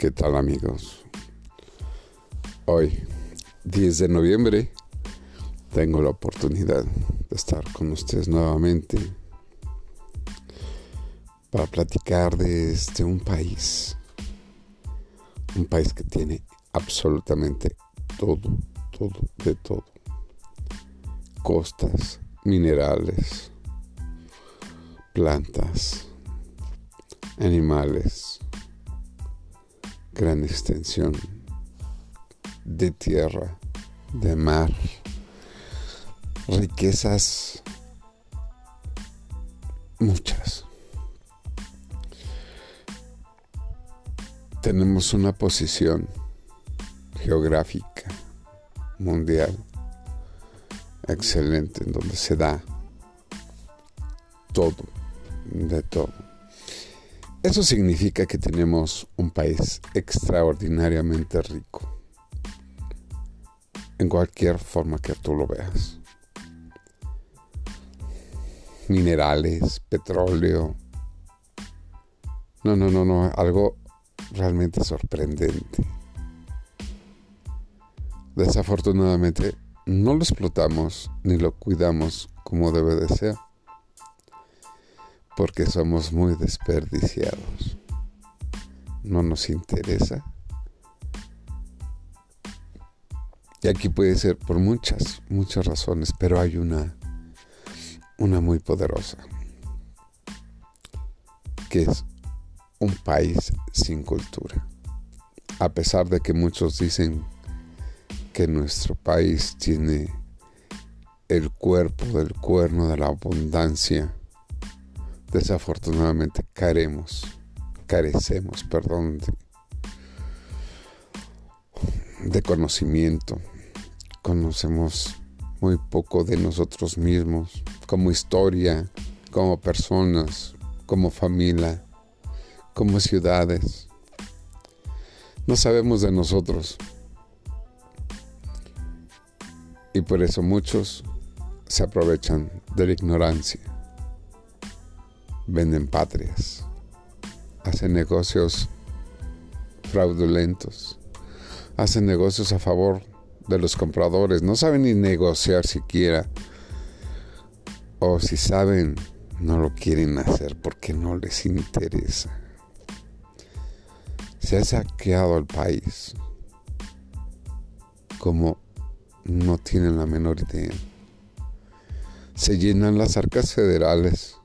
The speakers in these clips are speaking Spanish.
¿Qué tal amigos? Hoy, 10 de noviembre, tengo la oportunidad de estar con ustedes nuevamente para platicar desde un país, un país que tiene absolutamente todo, todo, de todo. Costas, minerales, plantas, animales, gran extensión de tierra, de mar, riquezas muchas. Tenemos una posición geográfica mundial excelente en donde se da todo, de todo. Eso significa que tenemos un país extraordinariamente rico, en cualquier forma que tú lo veas. Minerales, petróleo. No, no, no, no, algo realmente sorprendente. Desafortunadamente no lo explotamos ni lo cuidamos como debe de ser porque somos muy desperdiciados. No nos interesa. Y aquí puede ser por muchas, muchas razones, pero hay una, una muy poderosa, que es un país sin cultura. A pesar de que muchos dicen que nuestro país tiene el cuerpo del cuerno de la abundancia, desafortunadamente caremos, carecemos, perdón, de, conocimiento. Conocemos muy poco de nosotros mismos, como historia, como personas, como familia, como ciudades. No sabemos de nosotros. Y por eso muchos se aprovechan de la ignorancia venden patrias, hacen negocios fraudulentos, hacen negocios a favor de los compradores, no saben ni negociar siquiera, o si saben, no lo quieren hacer porque no les interesa. Se ha saqueado el país como no tienen la menor idea. Se llenan las arcas federales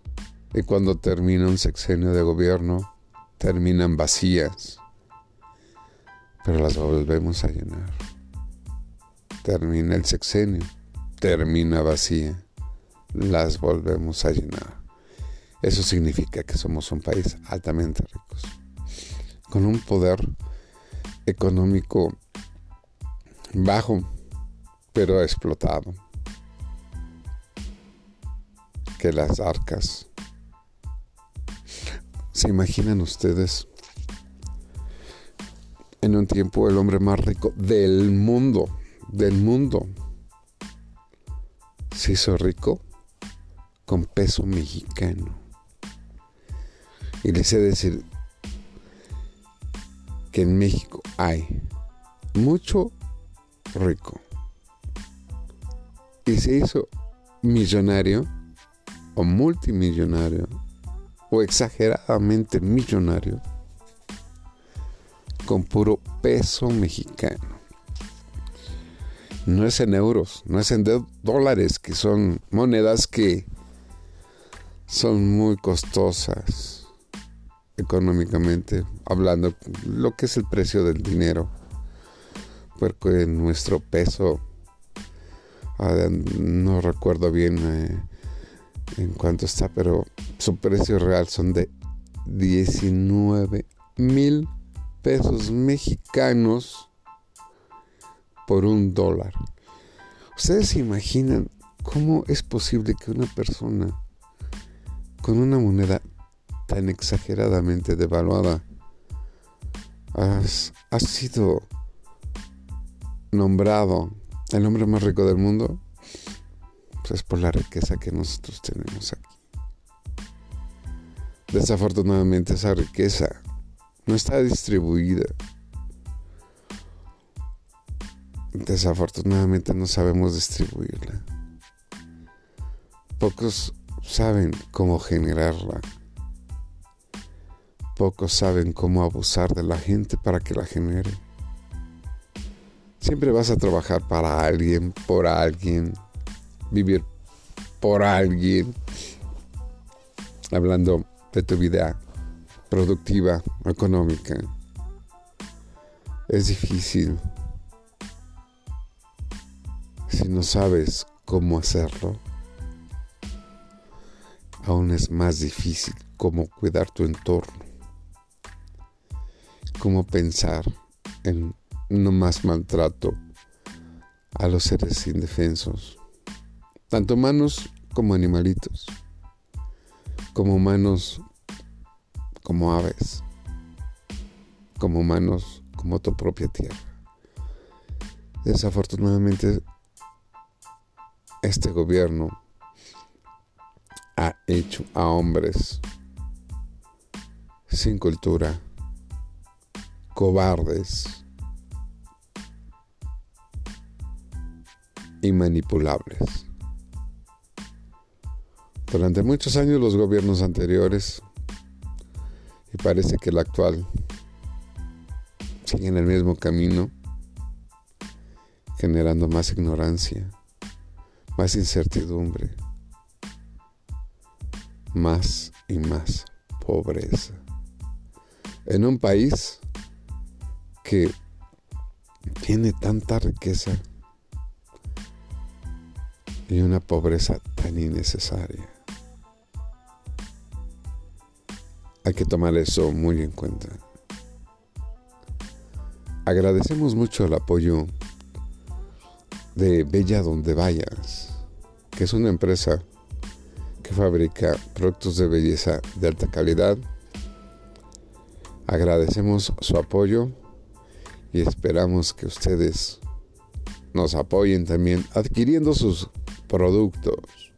y cuando termina un sexenio de gobierno, terminan vacías, pero las volvemos a llenar. Termina el sexenio, termina vacía, las volvemos a llenar. Eso significa que somos un país altamente ricos, con un poder económico bajo, pero explotado, que las arcas ¿Se imaginan ustedes en un tiempo el hombre más rico del mundo, del mundo, se hizo rico con peso mexicano? Y les he de decir que en México hay mucho rico. Y se hizo millonario o multimillonario o exageradamente millonario con puro peso mexicano. No es en euros, no es en dólares, que son monedas que son muy costosas económicamente hablando, lo que es el precio del dinero. Porque nuestro peso, ah, no recuerdo bien, eh, en cuanto está, pero su precio real son de 19 mil pesos mexicanos por un dólar. ¿Ustedes se imaginan cómo es posible que una persona con una moneda tan exageradamente devaluada ha sido nombrado el hombre más rico del mundo? Pues es por la riqueza que nosotros tenemos aquí. Desafortunadamente esa riqueza no está distribuida. Desafortunadamente no sabemos distribuirla. Pocos saben cómo generarla. Pocos saben cómo abusar de la gente para que la genere. Siempre vas a trabajar para alguien, por alguien, vivir por alguien. Hablando de tu vida productiva, económica. Es difícil si no sabes cómo hacerlo. Aún es más difícil cómo cuidar tu entorno, cómo pensar en no más maltrato a los seres indefensos, tanto humanos como animalitos, como humanos como aves, como humanos, como tu propia tierra. Desafortunadamente, este gobierno ha hecho a hombres sin cultura, cobardes y manipulables. Durante muchos años los gobiernos anteriores y parece que el actual sigue en el mismo camino, generando más ignorancia, más incertidumbre, más y más pobreza. En un país que tiene tanta riqueza y una pobreza tan innecesaria. Hay que tomar eso muy en cuenta. Agradecemos mucho el apoyo de Bella Donde Vayas, que es una empresa que fabrica productos de belleza de alta calidad. Agradecemos su apoyo y esperamos que ustedes nos apoyen también adquiriendo sus productos.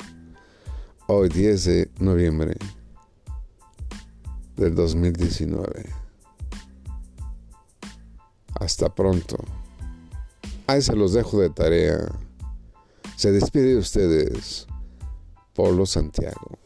Hoy 10 de noviembre del 2019. Hasta pronto. Ahí se los dejo de tarea. Se despide de ustedes, Polo Santiago.